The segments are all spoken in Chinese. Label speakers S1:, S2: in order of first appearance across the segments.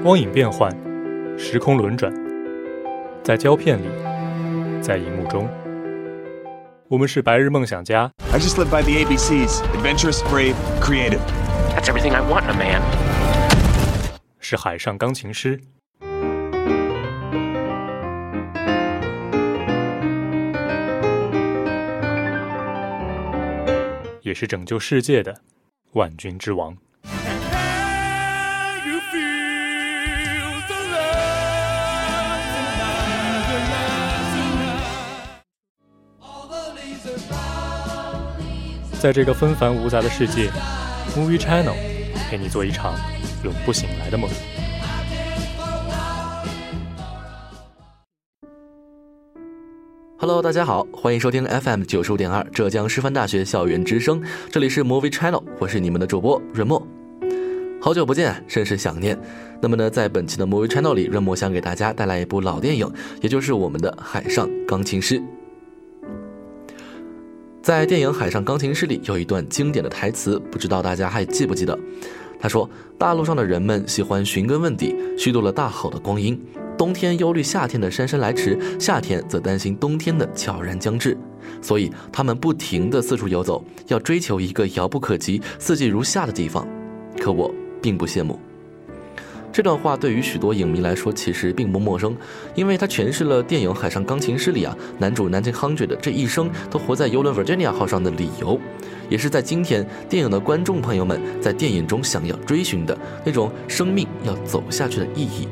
S1: 光影变幻，时空轮转，在胶片里，在荧幕中，我们是白日梦想家。
S2: I just live by the ABCs adventurous, brave, creative.
S3: That's everything I want in a man.
S1: 是海上钢琴师。也是拯救世界的万军之王。在这个纷繁芜杂的世界，Movie Channel 陪你做一场永不醒来的梦。
S4: Hello，大家好，欢迎收听 FM 九十五点二浙江师范大学校园之声，这里是 Movie Channel，我是你们的主播润墨。好久不见，甚是想念。那么呢，在本期的 Movie Channel 里，润墨想给大家带来一部老电影，也就是我们的《海上钢琴师》。在电影《海上钢琴师》里有一段经典的台词，不知道大家还记不记得？他说：“大陆上的人们喜欢寻根问底，虚度了大好的光阴。冬天忧虑夏天的姗姗来迟，夏天则担心冬天的悄然将至。所以他们不停地四处游走，要追求一个遥不可及、四季如夏的地方。可我并不羡慕。”这段话对于许多影迷来说其实并不陌生，因为它诠释了电影《海上钢琴师》里啊男主南京亨爵的这一生都活在游轮 Virginia 号上的理由，也是在今天电影的观众朋友们在电影中想要追寻的那种生命要走下去的意义。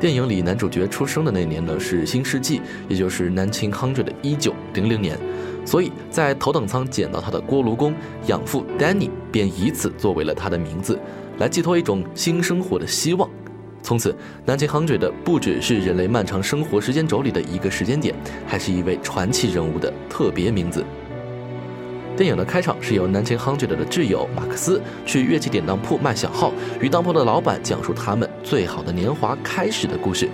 S4: 电影里男主角出生的那年呢是新世纪，也就是南京亨爵的一九零零年，所以在头等舱捡到他的锅炉工养父 Danny 便以此作为了他的名字。来寄托一种新生活的希望。从此，南京 Hundred 不只是人类漫长生活时间轴里的一个时间点，还是一位传奇人物的特别名字。电影的开场是由南京 Hundred 的挚友马克思去乐器典当铺卖小号，与当铺的老板讲述他们最好的年华开始的故事。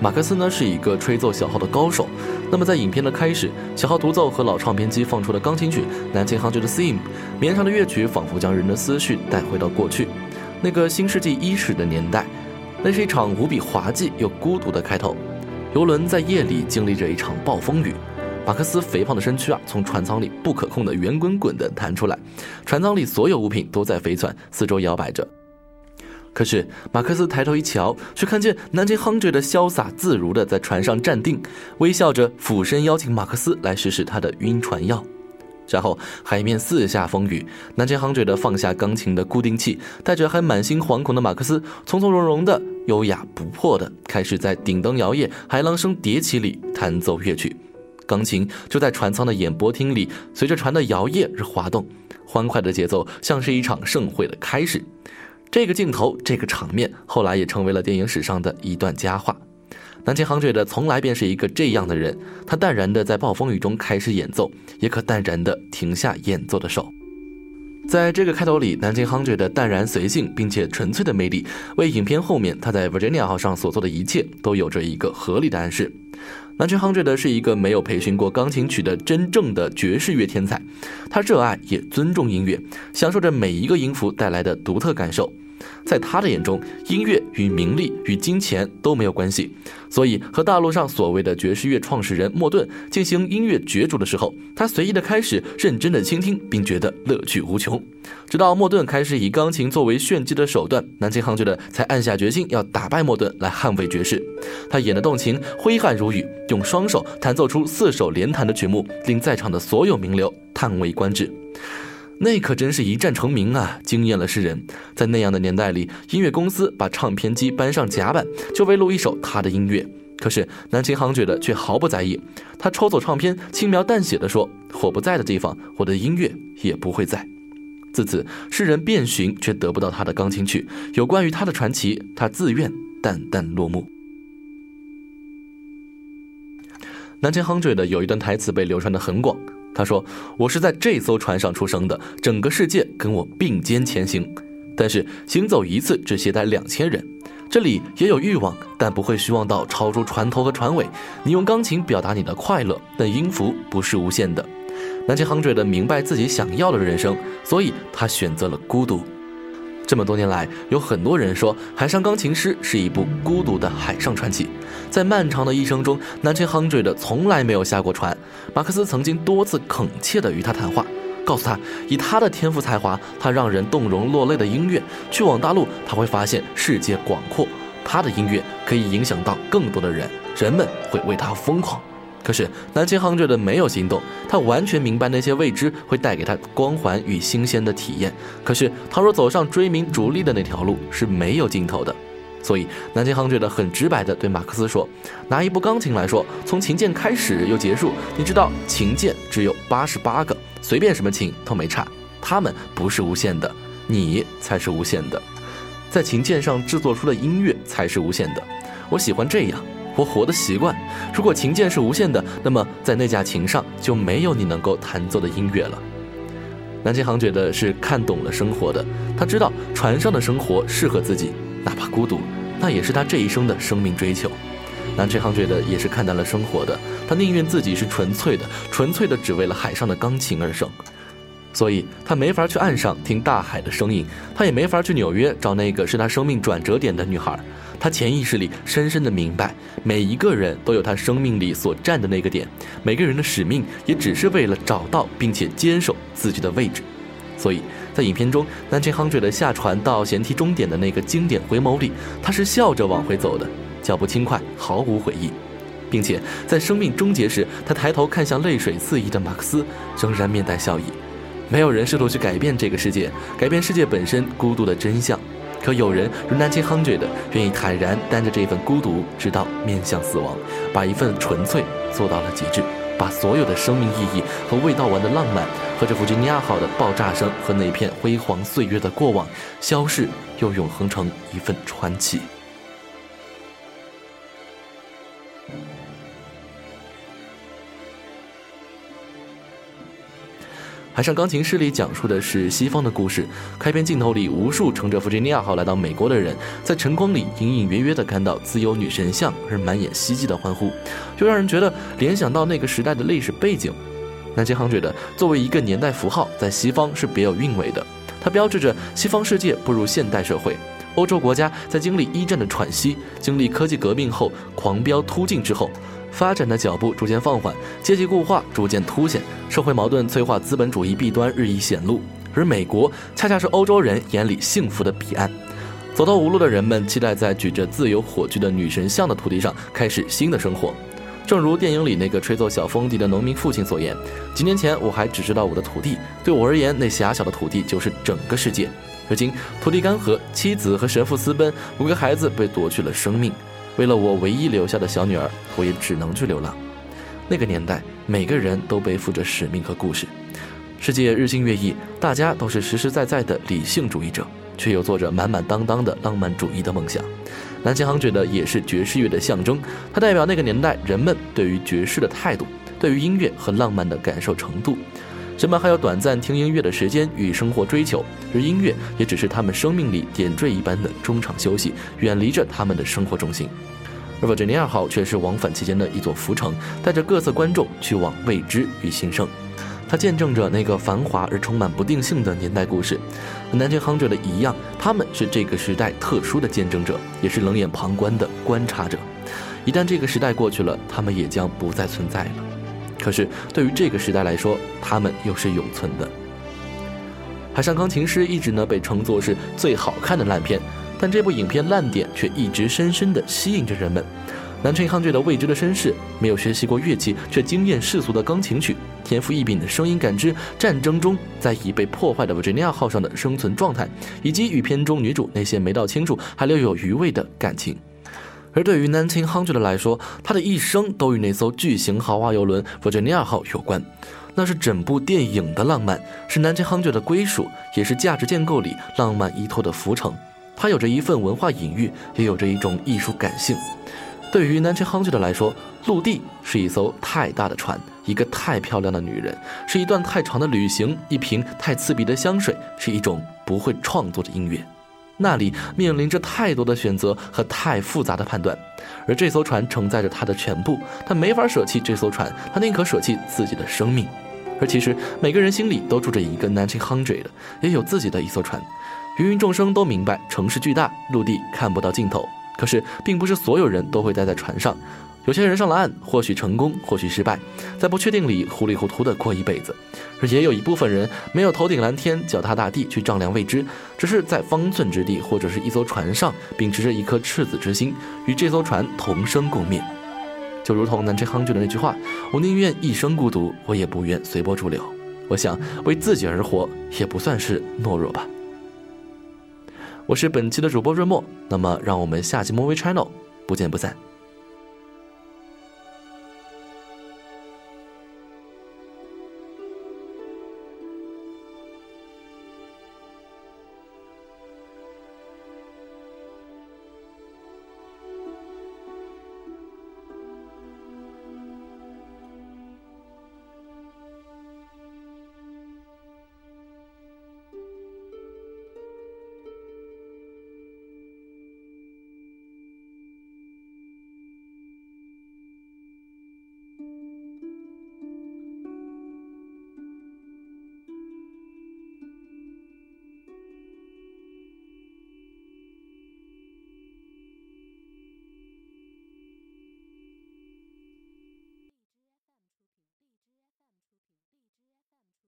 S4: 马克思呢是一个吹奏小号的高手。那么在影片的开始，小号独奏和老唱片机放出的钢琴曲《南京 Hundred Theme》，绵长的乐曲仿佛将人的思绪带回到过去，那个新世纪伊始的年代。那是一场无比滑稽又孤独的开头。游轮在夜里经历着一场暴风雨，马克思肥胖的身躯啊从船舱里不可控的圆滚滚地弹出来，船舱里所有物品都在飞窜，四周摇摆着。可是马克思抬头一瞧，却看见南京 Hundred 的潇洒自如的在船上站定，微笑着俯身邀请马克思来试试他的晕船药。然后海面四下风雨，南京 Hundred 放下钢琴的固定器，带着还满心惶恐的马克思，从从容容的、优雅不迫的开始在顶灯摇曳、海浪声迭起里弹奏乐曲。钢琴就在船舱的演播厅里，随着船的摇曳而滑动，欢快的节奏像是一场盛会的开始。这个镜头，这个场面，后来也成为了电影史上的一段佳话。南京 Hundred 从来便是一个这样的人，他淡然的在暴风雨中开始演奏，也可淡然的停下演奏的手。在这个开头里，南京 Hundred 的淡然随性并且纯粹的魅力，为影片后面他在 Virginia 号上所做的一切都有着一个合理的暗示。南京 Hundred 是一个没有培训过钢琴曲的真正的爵士乐天才，他热爱也尊重音乐，享受着每一个音符带来的独特感受。在他的眼中，音乐与名利与金钱都没有关系，所以和大陆上所谓的爵士乐创始人莫顿进行音乐角逐的时候，他随意的开始认真的倾听，并觉得乐趣无穷。直到莫顿开始以钢琴作为炫技的手段，南京 Hundred 才暗下决心要打败莫顿来捍卫爵士。他演得动情，挥汗如雨，用双手弹奏出四手连弹的曲目，令在场的所有名流叹为观止。那可真是一战成名啊，惊艳了世人。在那样的年代里，音乐公司把唱片机搬上甲板，就为录一首他的音乐。可是南京 Hundred 却毫不在意，他抽走唱片，轻描淡写的说：“我不在的地方，我的音乐也不会在。”自此，世人遍寻却得不到他的钢琴曲，有关于他的传奇，他自愿淡淡落幕。南京 Hundred 有一段台词被流传的很广。他说：“我是在这艘船上出生的，整个世界跟我并肩前行。但是行走一次只携带两千人，这里也有欲望，但不会虚妄到超出船头和船尾。你用钢琴表达你的快乐，但音符不是无限的。”南极亨瑞的明白自己想要的人生，所以他选择了孤独。这么多年来，有很多人说《海上钢琴师》是一部孤独的海上传奇。在漫长的一生中，南千亨瑞的从来没有下过船。马克思曾经多次恳切地与他谈话，告诉他，以他的天赋才华，他让人动容落泪的音乐，去往大陆，他会发现世界广阔。他的音乐可以影响到更多的人，人们会为他疯狂。可是南京亨瑞的没有行动，他完全明白那些未知会带给他光环与新鲜的体验。可是倘若走上追名逐利的那条路是没有尽头的，所以南京亨瑞的很直白的对马克思说：“拿一部钢琴来说，从琴键开始又结束，你知道琴键只有八十八个，随便什么琴都没差，它们不是无限的，你才是无限的，在琴键上制作出的音乐才是无限的。我喜欢这样。”我活的习惯。如果琴键是无限的，那么在那架琴上就没有你能够弹奏的音乐了。南千行觉得是看懂了生活的，他知道船上的生活适合自己，哪怕孤独，那也是他这一生的生命追求。南千行觉得也是看淡了生活的，他宁愿自己是纯粹的，纯粹的只为了海上的钢琴而生。所以他没法去岸上听大海的声音，他也没法去纽约找那个是他生命转折点的女孩。他潜意识里深深的明白，每一个人都有他生命里所站的那个点，每个人的使命也只是为了找到并且坚守自己的位置。所以在影片中，南千亨瑞的下船到舷梯终点的那个经典回眸里，他是笑着往回走的，脚步轻快，毫无悔意，并且在生命终结时，他抬头看向泪水四溢的马克思，仍然面带笑意。没有人试图去改变这个世界，改变世界本身孤独的真相。可有人如南千亨 d 的，愿意坦然担着这份孤独，直到面向死亡，把一份纯粹做到了极致，把所有的生命意义和未道完的浪漫，和这弗吉尼亚号的爆炸声和那片辉煌岁月的过往，消逝又永恒成一份传奇。海上钢琴师里讲述的是西方的故事。开篇镜头里，无数乘着弗吉尼亚号来到美国的人，在晨光里隐隐约约地看到自由女神像，而满眼希冀的欢呼，就让人觉得联想到那个时代的历史背景。南千行觉得，作为一个年代符号，在西方是别有韵味的。它标志着西方世界步入现代社会。欧洲国家在经历一战的喘息，经历科技革命后狂飙突进之后。发展的脚步逐渐放缓，阶级固化逐渐凸显，社会矛盾催化资本主义弊端日益显露。而美国恰恰是欧洲人眼里幸福的彼岸。走投无路的人们期待在举着自由火炬的女神像的土地上开始新的生活。正如电影里那个吹奏小风笛的农民父亲所言：“几年前我还只知道我的土地，对我而言，那狭小的土地就是整个世界。如今土地干涸，妻子和神父私奔，五个孩子被夺去了生命。”为了我唯一留下的小女儿，我也只能去流浪。那个年代，每个人都背负着使命和故事。世界日新月异，大家都是实实在在的理性主义者，却又做着满满当当的浪漫主义的梦想。南千行觉得也是爵士乐的象征，它代表那个年代人们对于爵士的态度，对于音乐和浪漫的感受程度。人们还有短暂听音乐的时间与生活追求，而音乐也只是他们生命里点缀一般的中场休息，远离着他们的生活重心。而 Virginia 号却是往返期间的一座浮城，带着各色观众去往未知与新生。它见证着那个繁华而充满不定性的年代故事。和南京 Hundred 的一样，他们是这个时代特殊的见证者，也是冷眼旁观的观察者。一旦这个时代过去了，他们也将不再存在了。可是，对于这个时代来说，他们又是永存的。《海上钢琴师》一直呢被称作是最好看的烂片，但这部影片烂点却一直深深地吸引着人们。南城汉剧的未知的身世，没有学习过乐器却惊艳世俗的钢琴曲，天赋异禀的声音感知，战争中在已被破坏的 Virginia 号上的生存状态，以及与片中女主那些没道清楚还留有余味的感情。而对于 Nineteen Hundred 来说，他的一生都与那艘巨型豪华游轮 Virginia 号有关。那是整部电影的浪漫，是 Nineteen Hundred 的归属，也是价值建构里浪漫依托的浮城。它有着一份文化隐喻，也有着一种艺术感性。对于 Nineteen Hundred 来说，陆地是一艘太大的船，一个太漂亮的女人，是一段太长的旅行，一瓶太刺鼻的香水，是一种不会创作的音乐。那里面临着太多的选择和太复杂的判断，而这艘船承载着他的全部，他没法舍弃这艘船，他宁可舍弃自己的生命。而其实每个人心里都住着一个 Nineteen Hundred，也有自己的一艘船。芸芸众生都明白城市巨大，陆地看不到尽头。可是，并不是所有人都会待在船上。有些人上了岸，或许成功，或许失败，在不确定里糊里糊涂的过一辈子；而也有一部分人没有头顶蓝天、脚踏大地去丈量未知，只是在方寸之地或者是一艘船上，秉持着一颗赤子之心，与这艘船同生共灭。就如同南斋康俊的那句话：“我宁愿一生孤独，我也不愿随波逐流。”我想，为自己而活，也不算是懦弱吧。我是本期的主播润墨，那么让我们下期 Movie Channel 不见不散。